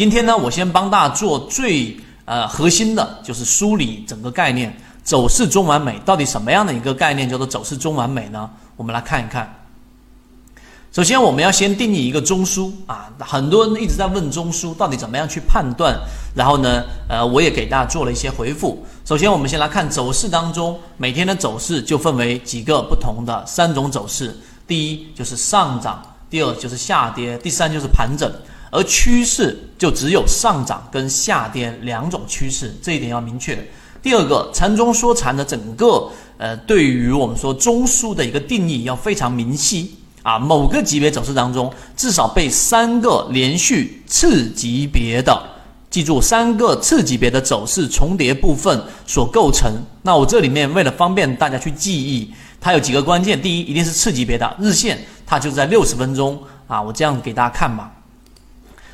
今天呢，我先帮大家做最呃核心的，就是梳理整个概念，走势中完美到底什么样的一个概念叫做走势中完美呢？我们来看一看。首先，我们要先定义一个中枢啊，很多人一直在问中枢到底怎么样去判断。然后呢，呃，我也给大家做了一些回复。首先，我们先来看走势当中每天的走势就分为几个不同的三种走势。第一就是上涨，第二就是下跌，第三就是盘整。而趋势就只有上涨跟下跌两种趋势，这一点要明确。第二个，禅中说禅的整个呃，对于我们说中枢的一个定义要非常明晰。啊，某个级别走势当中，至少被三个连续次级别的，记住三个次级别的走势重叠部分所构成。那我这里面为了方便大家去记忆，它有几个关键。第一，一定是次级别的日线，它就在六十分钟啊。我这样给大家看吧，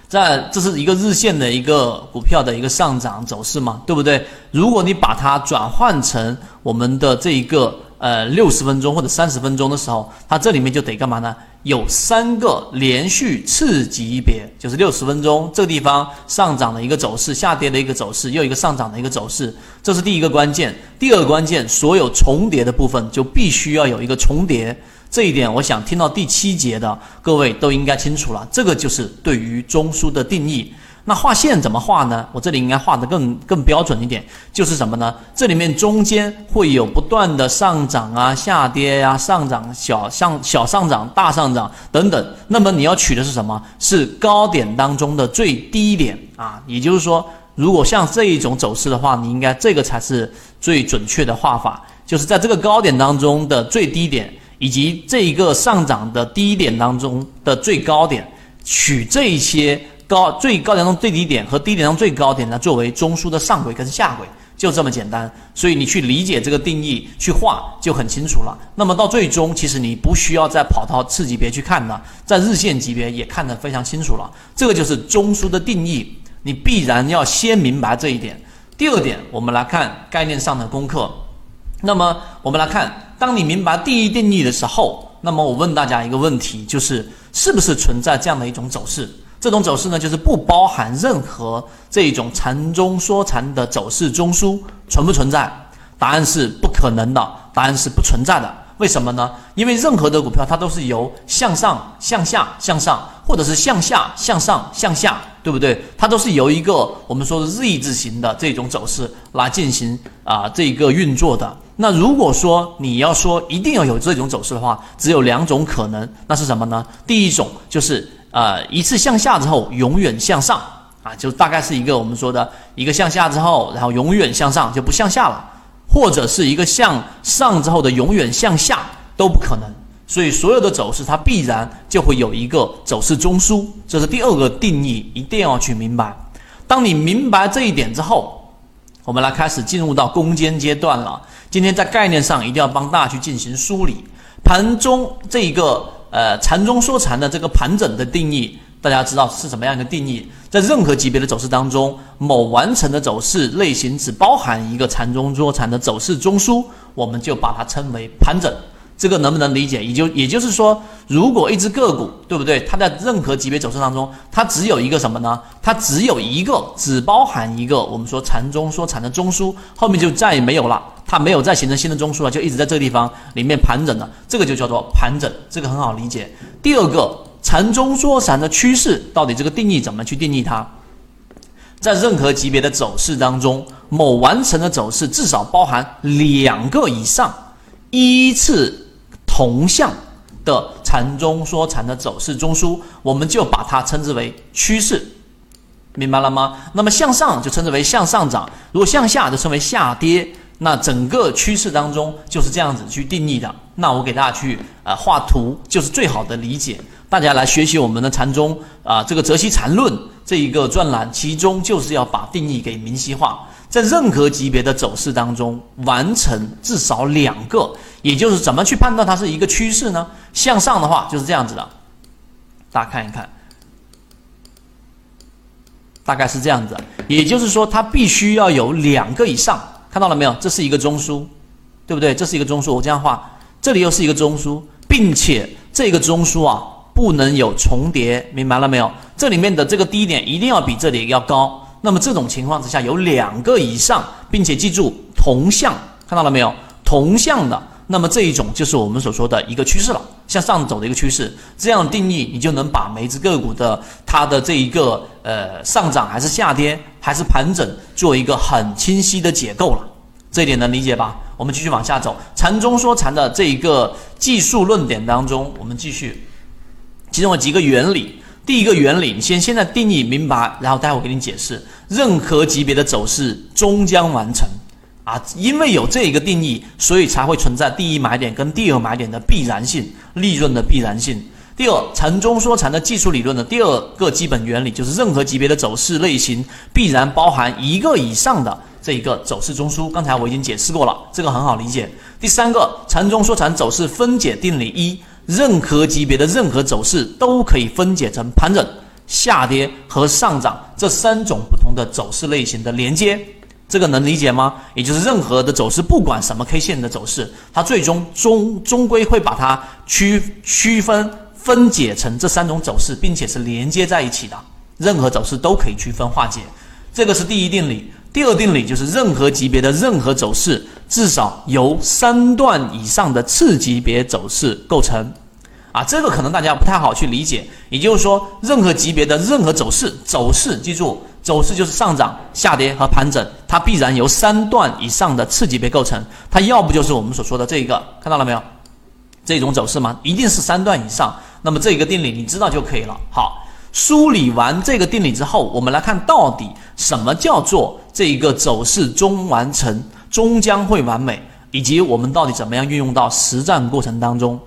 在这是一个日线的一个股票的一个上涨走势嘛，对不对？如果你把它转换成我们的这一个。呃，六十分钟或者三十分钟的时候，它这里面就得干嘛呢？有三个连续次级别，就是六十分钟这个地方上涨的一个走势，下跌的一个走势，又一个上涨的一个走势，这是第一个关键。第二个关键，所有重叠的部分就必须要有一个重叠，这一点我想听到第七节的各位都应该清楚了。这个就是对于中枢的定义。那画线怎么画呢？我这里应该画的更更标准一点，就是什么呢？这里面中间会有不断的上涨啊、下跌呀、上涨小上小上涨、大上涨等等。那么你要取的是什么？是高点当中的最低点啊。也就是说，如果像这一种走势的话，你应该这个才是最准确的画法，就是在这个高点当中的最低点，以及这一个上涨的低点当中的最高点，取这一些。高最高点中最低点和低点中最高点呢，作为中枢的上轨跟下轨，就这么简单。所以你去理解这个定义，去画就很清楚了。那么到最终，其实你不需要再跑到次级别去看了，在日线级别也看得非常清楚了。这个就是中枢的定义，你必然要先明白这一点。第二点，我们来看概念上的功课。那么我们来看，当你明白第一定义的时候，那么我问大家一个问题，就是是不是存在这样的一种走势？这种走势呢，就是不包含任何这种禅中说禅的走势中枢存不存在？答案是不可能的，答案是不存在的。为什么呢？因为任何的股票它都是由向上、向下、向上，或者是向下、向上、向下，对不对？它都是由一个我们说的 Z 字形的这种走势来进行啊这个运作的。那如果说你要说一定要有这种走势的话，只有两种可能，那是什么呢？第一种就是。呃，一次向下之后，永远向上啊，就大概是一个我们说的一个向下之后，然后永远向上就不向下了，或者是一个向上之后的永远向下都不可能。所以所有的走势它必然就会有一个走势中枢，这是第二个定义，一定要去明白。当你明白这一点之后，我们来开始进入到攻坚阶段了。今天在概念上一定要帮大家去进行梳理盘中这一个。呃，禅中说禅的这个盘整的定义，大家知道是什么样一个定义？在任何级别的走势当中，某完成的走势类型只包含一个禅中说禅的走势中枢，我们就把它称为盘整。这个能不能理解？也就也就是说，如果一只个股，对不对？它在任何级别走势当中，它只有一个什么呢？它只有一个，只包含一个我们说禅中说禅的中枢，后面就再也没有了。它没有再形成新的中枢了，就一直在这个地方里面盘整了，这个就叫做盘整，这个很好理解。第二个，禅中说禅的趋势到底这个定义怎么去定义它？在任何级别的走势当中，某完成的走势至少包含两个以上依次同向的禅中说禅的走势中枢，我们就把它称之为趋势，明白了吗？那么向上就称之为向上涨，如果向下就称为下跌。那整个趋势当中就是这样子去定义的。那我给大家去呃画图，就是最好的理解。大家来学习我们的禅宗啊，这个泽西禅论这一个专栏，其中就是要把定义给明晰化。在任何级别的走势当中，完成至少两个，也就是怎么去判断它是一个趋势呢？向上的话就是这样子的，大家看一看，大概是这样子。也就是说，它必须要有两个以上。看到了没有？这是一个中枢，对不对？这是一个中枢。我这样画，这里又是一个中枢，并且这个中枢啊，不能有重叠，明白了没有？这里面的这个低点一定要比这里要高。那么这种情况之下有两个以上，并且记住同向，看到了没有？同向的，那么这一种就是我们所说的一个趋势了，向上走的一个趋势。这样定义，你就能把每只个股的它的这一个呃上涨还是下跌还是盘整做一个很清晰的解构了。这一点能理解吧？我们继续往下走，禅中说禅的这一个技术论点当中，我们继续，其中有几个原理。第一个原理，你先现在定义明白，然后待会给你解释。任何级别的走势终将完成，啊，因为有这一个定义，所以才会存在第一买点跟第二买点的必然性，利润的必然性。第二，禅中说禅的技术理论的第二个基本原理就是，任何级别的走势类型必然包含一个以上的这一个走势中枢。刚才我已经解释过了，这个很好理解。第三个，禅中说禅走势分解定理一。任何级别的任何走势都可以分解成盘整、下跌和上涨这三种不同的走势类型的连接，这个能理解吗？也就是任何的走势，不管什么 K 线的走势，它最终终终归会把它区区分分解成这三种走势，并且是连接在一起的。任何走势都可以区分化解，这个是第一定理。第二定理就是任何级别的任何走势。至少由三段以上的次级别走势构成，啊，这个可能大家不太好去理解。也就是说，任何级别的任何走势，走势记住，走势就是上涨、下跌和盘整，它必然由三段以上的次级别构成。它要不就是我们所说的这一个，看到了没有？这种走势吗？一定是三段以上。那么这一个定理你知道就可以了。好，梳理完这个定理之后，我们来看到底什么叫做这一个走势终完成。终将会完美，以及我们到底怎么样运用到实战过程当中？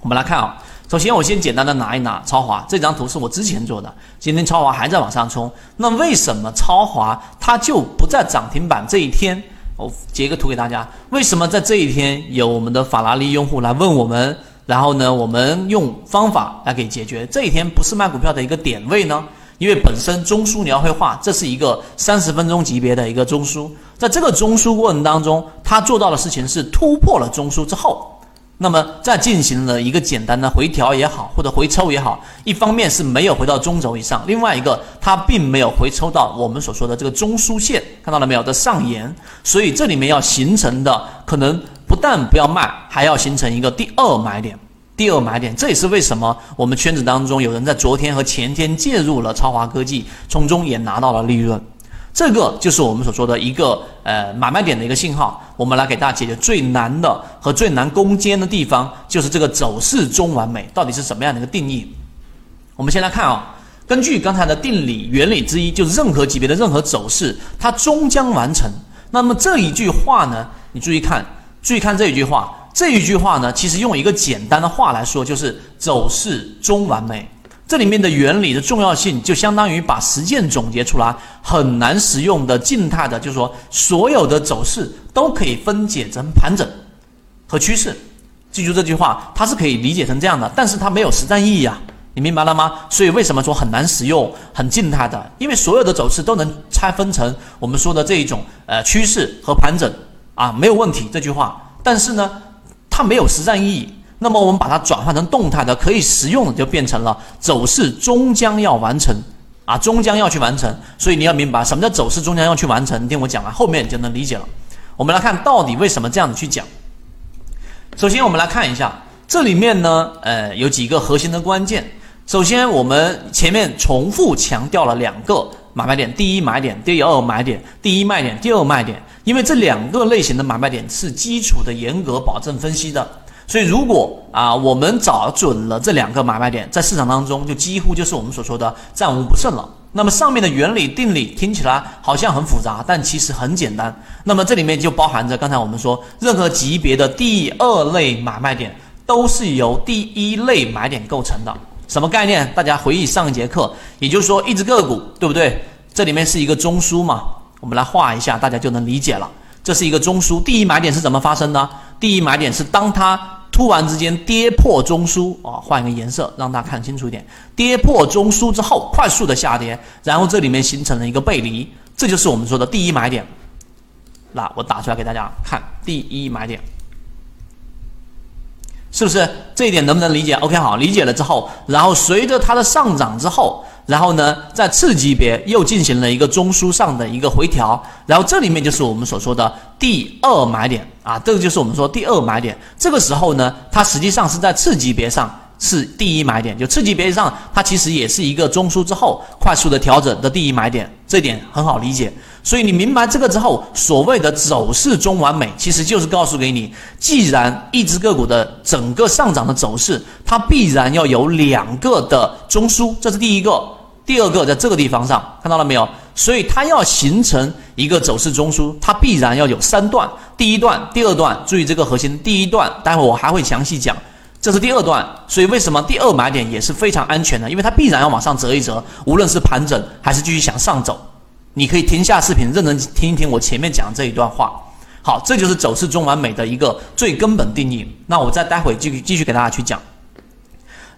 我们来看啊，首先我先简单的拿一拿超华这张图是我之前做的，今天超华还在往上冲，那为什么超华它就不在涨停板这一天？我截个图给大家，为什么在这一天有我们的法拉利用户来问我们，然后呢，我们用方法来给解决这一天不是卖股票的一个点位呢？因为本身中枢你要会画，这是一个三十分钟级别的一个中枢，在这个中枢过程当中，它做到的事情是突破了中枢之后，那么再进行了一个简单的回调也好，或者回抽也好，一方面是没有回到中轴以上，另外一个它并没有回抽到我们所说的这个中枢线，看到了没有？的上沿，所以这里面要形成的可能不但不要卖，还要形成一个第二买点。第二买点，这也是为什么我们圈子当中有人在昨天和前天介入了超华科技，从中也拿到了利润。这个就是我们所说的一个呃买卖点的一个信号。我们来给大家解决最难的和最难攻坚的地方，就是这个走势中完美到底是什么样的一个定义。我们先来看啊，根据刚才的定理原理之一，就是任何级别的任何走势，它终将完成。那么这一句话呢，你注意看，注意看这一句话。这一句话呢，其实用一个简单的话来说，就是走势终完美。这里面的原理的重要性，就相当于把实践总结出来，很难实用的静态的，就是说所有的走势都可以分解成盘整和趋势。记住这句话，它是可以理解成这样的，但是它没有实战意义啊，你明白了吗？所以为什么说很难实用、很静态的？因为所有的走势都能拆分成我们说的这一种呃趋势和盘整啊，没有问题。这句话，但是呢？它没有实战意义，那么我们把它转换成动态的，可以实用的，就变成了走势终将要完成啊，终将要去完成。所以你要明白什么叫走势终将要去完成，听我讲完，后面你就能理解了。我们来看到底为什么这样子去讲。首先，我们来看一下这里面呢，呃，有几个核心的关键。首先，我们前面重复强调了两个买卖点：第一买点，第二买点；第一卖点，第二卖点。因为这两个类型的买卖点是基础的严格保证分析的，所以如果啊我们找准了这两个买卖点，在市场当中就几乎就是我们所说的战无不胜了。那么上面的原理定理听起来好像很复杂，但其实很简单。那么这里面就包含着刚才我们说，任何级别的第二类买卖点都是由第一类买点构成的。什么概念？大家回忆上一节课，也就是说一只个股，对不对？这里面是一个中枢嘛。我们来画一下，大家就能理解了。这是一个中枢，第一买点是怎么发生的？第一买点是当它突然之间跌破中枢啊，换一个颜色让大家看清楚一点。跌破中枢之后，快速的下跌，然后这里面形成了一个背离，这就是我们说的第一买点。那我打出来给大家看，第一买点。是不是？这一点能不能理解？OK，好，理解了之后，然后随着它的上涨之后，然后呢，在次级别又进行了一个中枢上的一个回调，然后这里面就是我们所说的第二买点啊，这个就是我们说第二买点。这个时候呢，它实际上是在次级别上。是第一买点，就次级别上，它其实也是一个中枢之后快速的调整的第一买点，这点很好理解。所以你明白这个之后，所谓的走势中完美，其实就是告诉给你，既然一只个股的整个上涨的走势，它必然要有两个的中枢，这是第一个。第二个在这个地方上看到了没有？所以它要形成一个走势中枢，它必然要有三段，第一段、第二段，注意这个核心，第一段，待会我还会详细讲。这是第二段，所以为什么第二买点也是非常安全的？因为它必然要往上折一折，无论是盘整还是继续向上走，你可以停下视频，认真听一听我前面讲这一段话。好，这就是走势中完美的一个最根本定义。那我再待会继续继续给大家去讲，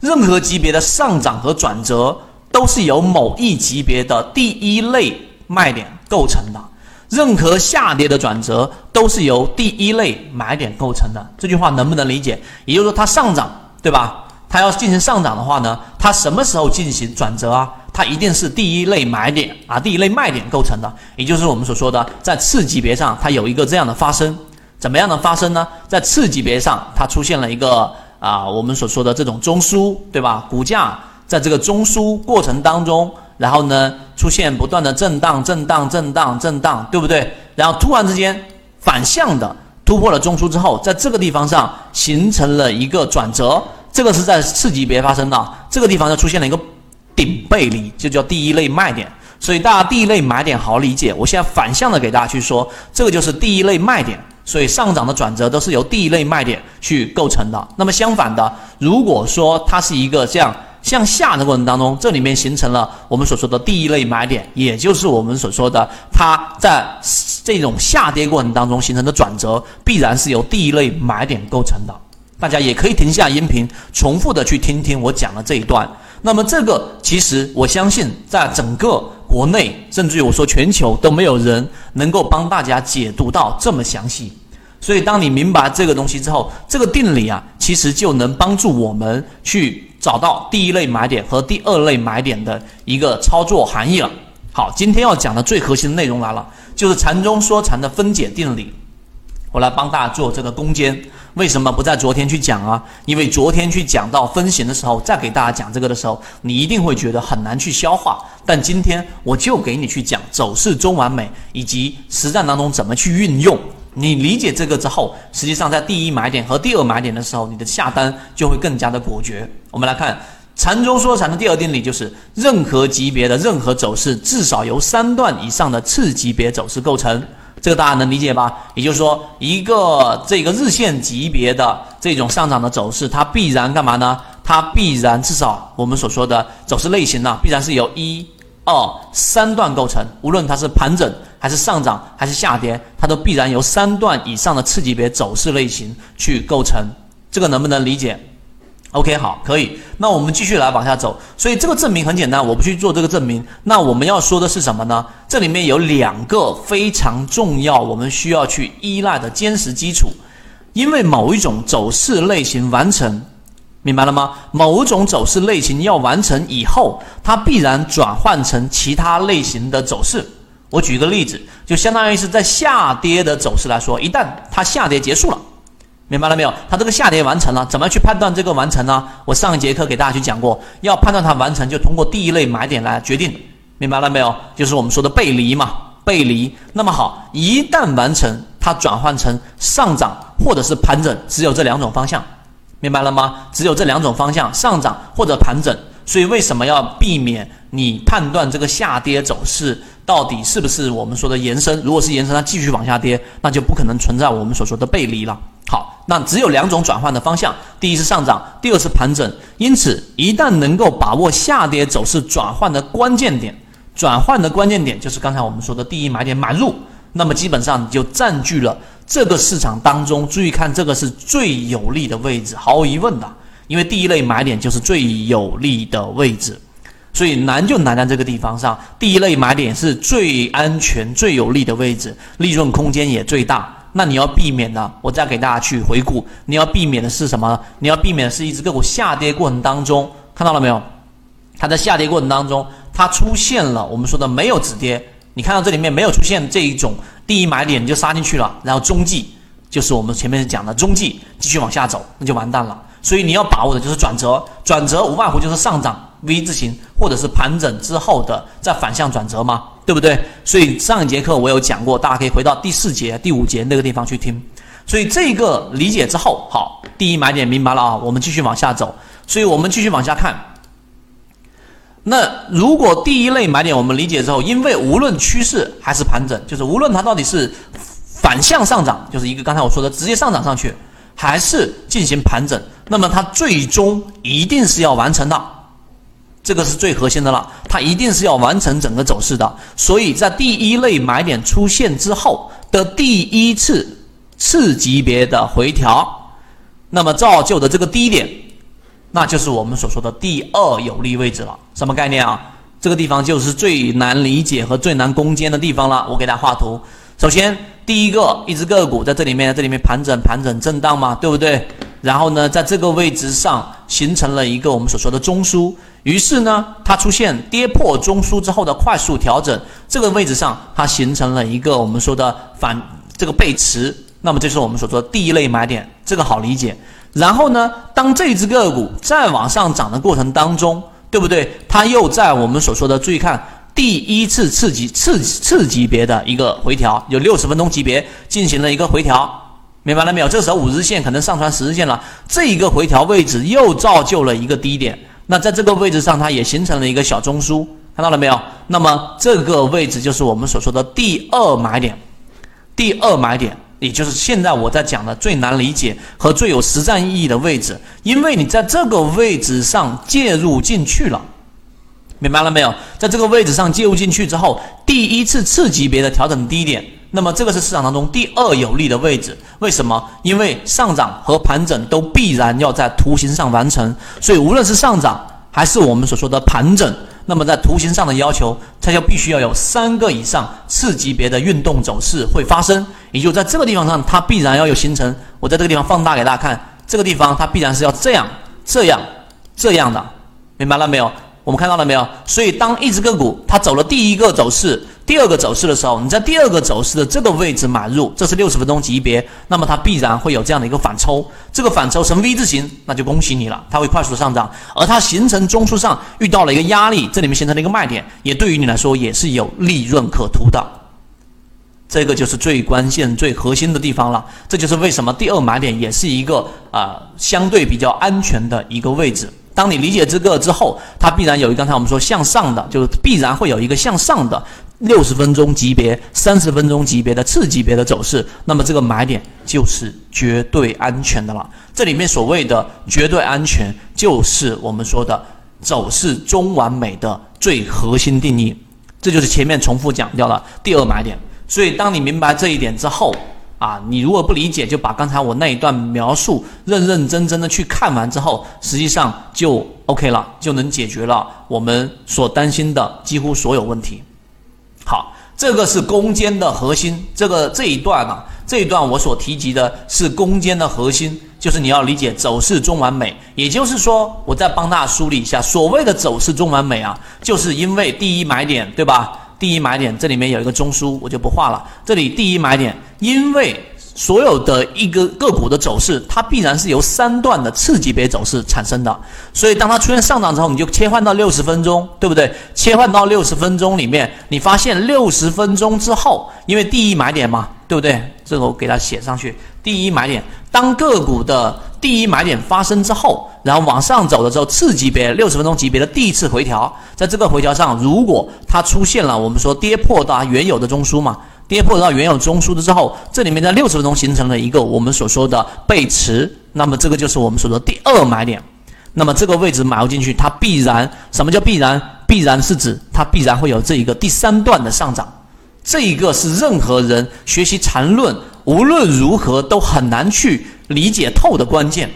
任何级别的上涨和转折都是由某一级别的第一类卖点构成的。任何下跌的转折都是由第一类买点构成的，这句话能不能理解？也就是说，它上涨，对吧？它要进行上涨的话呢，它什么时候进行转折啊？它一定是第一类买点啊，第一类卖点构成的，也就是我们所说的在次级别上它有一个这样的发生，怎么样的发生呢？在次级别上它出现了一个啊，我们所说的这种中枢，对吧？股价在这个中枢过程当中。然后呢，出现不断的震荡、震荡、震荡、震荡，对不对？然后突然之间反向的突破了中枢之后，在这个地方上形成了一个转折，这个是在次级别发生的。这个地方就出现了一个顶背离，就叫第一类卖点。所以大家第一类买点好理解。我现在反向的给大家去说，这个就是第一类卖点。所以上涨的转折都是由第一类卖点去构成的。那么相反的，如果说它是一个这样。向下的过程当中，这里面形成了我们所说的第一类买点，也就是我们所说的它在这种下跌过程当中形成的转折，必然是由第一类买点构成的。大家也可以停下音频，重复的去听听我讲的这一段。那么这个其实我相信，在整个国内，甚至于我说全球都没有人能够帮大家解读到这么详细。所以当你明白这个东西之后，这个定理啊，其实就能帮助我们去。找到第一类买点和第二类买点的一个操作含义了。好，今天要讲的最核心的内容来了，就是禅中说禅的分解定理。我来帮大家做这个攻坚。为什么不在昨天去讲啊？因为昨天去讲到分型的时候，再给大家讲这个的时候，你一定会觉得很难去消化。但今天我就给你去讲走势中完美以及实战当中怎么去运用。你理解这个之后，实际上在第一买点和第二买点的时候，你的下单就会更加的果决。我们来看禅中说禅的第二定理，就是任何级别的任何走势，至少由三段以上的次级别走势构成。这个大家能理解吧？也就是说，一个这个日线级别的这种上涨的走势，它必然干嘛呢？它必然至少我们所说的走势类型呢，必然是由一。二三段构成，无论它是盘整还是上涨还是下跌，它都必然由三段以上的次级别走势类型去构成。这个能不能理解？OK，好，可以。那我们继续来往下走。所以这个证明很简单，我不去做这个证明。那我们要说的是什么呢？这里面有两个非常重要，我们需要去依赖的坚实基础，因为某一种走势类型完成。明白了吗？某种走势类型要完成以后，它必然转换成其他类型的走势。我举一个例子，就相当于是在下跌的走势来说，一旦它下跌结束了，明白了没有？它这个下跌完成了，怎么去判断这个完成呢？我上一节课给大家去讲过，要判断它完成，就通过第一类买点来决定。明白了没有？就是我们说的背离嘛，背离。那么好，一旦完成，它转换成上涨或者是盘整，只有这两种方向。明白了吗？只有这两种方向，上涨或者盘整。所以为什么要避免你判断这个下跌走势到底是不是我们说的延伸？如果是延伸，它继续往下跌，那就不可能存在我们所说的背离了。那只有两种转换的方向：第一是上涨，第二是盘整。因此，一旦能够把握下跌走势转换的关键点，转换的关键点就是刚才我们说的第一买点买入，那么基本上你就占据了。这个市场当中，注意看，这个是最有利的位置，毫无疑问的，因为第一类买点就是最有利的位置，所以难就难在这个地方上。第一类买点是最安全、最有利的位置，利润空间也最大。那你要避免的，我再给大家去回顾，你要避免的是什么？你要避免的是一只个股下跌过程当中，看到了没有？它在下跌过程当中，它出现了我们说的没有止跌，你看到这里面没有出现这一种第一买点你就杀进去了，然后中继就是我们前面讲的中继继续往下走，那就完蛋了。所以你要把握的就是转折，转折无外乎就是上涨 V 字形，或者是盘整之后的再反向转折吗，对不对？所以上一节课我有讲过，大家可以回到第四节、第五节那个地方去听。所以这个理解之后，好，第一买点明白了啊，我们继续往下走。所以我们继续往下看。那如果第一类买点我们理解之后，因为无论趋势还是盘整，就是无论它到底是反向上涨，就是一个刚才我说的直接上涨上去，还是进行盘整。那么它最终一定是要完成的，这个是最核心的了。它一定是要完成整个走势的。所以在第一类买点出现之后的第一次次级别的回调，那么造就的这个低点，那就是我们所说的第二有利位置了。什么概念啊？这个地方就是最难理解和最难攻坚的地方了。我给大家画图。首先，第一个一只个股在这里面，这里面盘整、盘整、震荡嘛，对不对？然后呢，在这个位置上形成了一个我们所说的中枢，于是呢，它出现跌破中枢之后的快速调整，这个位置上它形成了一个我们说的反这个背驰，那么这是我们所说的第一类买点，这个好理解。然后呢，当这只个股再往上涨的过程当中，对不对？它又在我们所说的注意看第一次次级次次级别的一个回调，有六十分钟级别进行了一个回调。明白了没有？这时候五日线可能上穿十日线了，这一个回调位置又造就了一个低点。那在这个位置上，它也形成了一个小中枢，看到了没有？那么这个位置就是我们所说的第二买点，第二买点，也就是现在我在讲的最难理解和最有实战意义的位置，因为你在这个位置上介入进去了，明白了没有？在这个位置上介入进去之后，第一次次级别的调整低点。那么这个是市场当中第二有利的位置，为什么？因为上涨和盘整都必然要在图形上完成，所以无论是上涨还是我们所说的盘整，那么在图形上的要求，它就必须要有三个以上次级别的运动走势会发生，也就在这个地方上，它必然要有形成。我在这个地方放大给大家看，这个地方它必然是要这样、这样、这样的，明白了没有？我们看到了没有？所以当一只个股它走了第一个走势。第二个走势的时候，你在第二个走势的这个位置买入，这是六十分钟级别，那么它必然会有这样的一个反抽，这个反抽成 V 字形，那就恭喜你了，它会快速上涨，而它形成中枢上遇到了一个压力，这里面形成了一个卖点，也对于你来说也是有利润可图的，这个就是最关键、最核心的地方了，这就是为什么第二买点也是一个啊相对比较安全的一个位置。当你理解这个之后，它必然有一刚才我们说向上的，就是必然会有一个向上的六十分钟级别、三十分钟级别的次级别的走势，那么这个买点就是绝对安全的了。这里面所谓的绝对安全，就是我们说的走势中完美的最核心定义。这就是前面重复讲掉了第二买点。所以当你明白这一点之后，啊，你如果不理解，就把刚才我那一段描述认认真真的去看完之后，实际上就 OK 了，就能解决了我们所担心的几乎所有问题。好，这个是攻坚的核心。这个这一段啊，这一段我所提及的是攻坚的核心，就是你要理解走势中完美。也就是说，我再帮大家梳理一下，所谓的走势中完美啊，就是因为第一买点，对吧？第一买点这里面有一个中枢，我就不画了。这里第一买点，因为所有的一个个股的走势，它必然是由三段的次级别走势产生的。所以当它出现上涨之后，你就切换到六十分钟，对不对？切换到六十分钟里面，你发现六十分钟之后，因为第一买点嘛，对不对？这个我给它写上去。第一买点，当个股的第一买点发生之后，然后往上走的时候，次级别六十分钟级别的第一次回调，在这个回调上，如果它出现了我们说跌破到原有的中枢嘛，跌破到原有中枢的之后，这里面在六十分钟形成了一个我们所说的背驰，那么这个就是我们说的第二买点。那么这个位置买入进去，它必然什么叫必然？必然是指它必然会有这一个第三段的上涨，这一个是任何人学习缠论无论如何都很难去理解透的关键。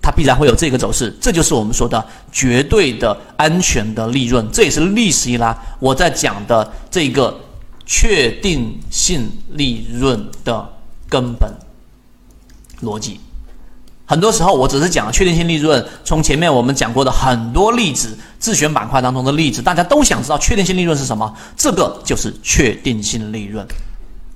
它必然会有这个走势，这就是我们说的绝对的安全的利润，这也是历史以来我在讲的这个确定性利润的根本逻辑。很多时候，我只是讲了确定性利润。从前面我们讲过的很多例子，自选板块当中的例子，大家都想知道确定性利润是什么？这个就是确定性利润。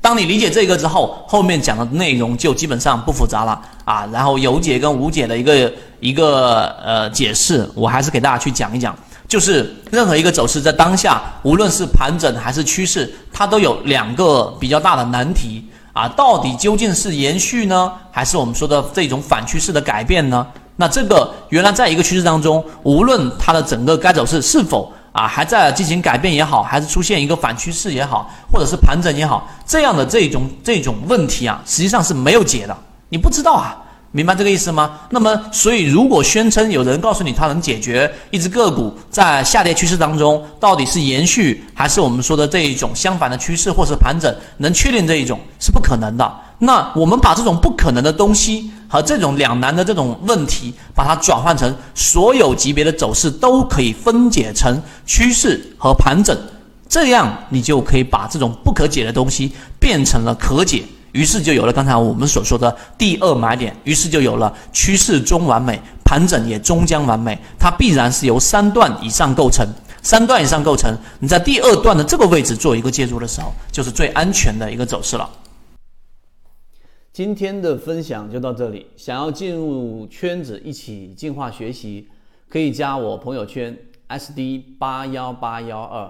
当你理解这个之后，后面讲的内容就基本上不复杂了啊。然后有解跟无解的一个一个呃解释，我还是给大家去讲一讲。就是任何一个走势在当下，无论是盘整还是趋势，它都有两个比较大的难题。啊，到底究竟是延续呢，还是我们说的这种反趋势的改变呢？那这个原来在一个趋势当中，无论它的整个该走势是否啊还在进行改变也好，还是出现一个反趋势也好，或者是盘整也好，这样的这种这种问题啊，实际上是没有解的，你不知道啊。明白这个意思吗？那么，所以如果宣称有人告诉你他能解决一只个股在下跌趋势当中到底是延续还是我们说的这一种相反的趋势，或是盘整，能确定这一种是不可能的。那我们把这种不可能的东西和这种两难的这种问题，把它转换成所有级别的走势都可以分解成趋势和盘整，这样你就可以把这种不可解的东西变成了可解。于是就有了刚才我们所说的第二买点，于是就有了趋势中完美，盘整也终将完美。它必然是由三段以上构成，三段以上构成。你在第二段的这个位置做一个介入的时候，就是最安全的一个走势了。今天的分享就到这里，想要进入圈子一起进化学习，可以加我朋友圈 SD 八幺八幺二，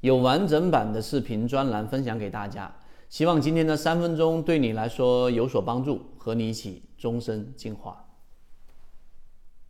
有完整版的视频专栏分享给大家。希望今天的三分钟对你来说有所帮助，和你一起终身进化。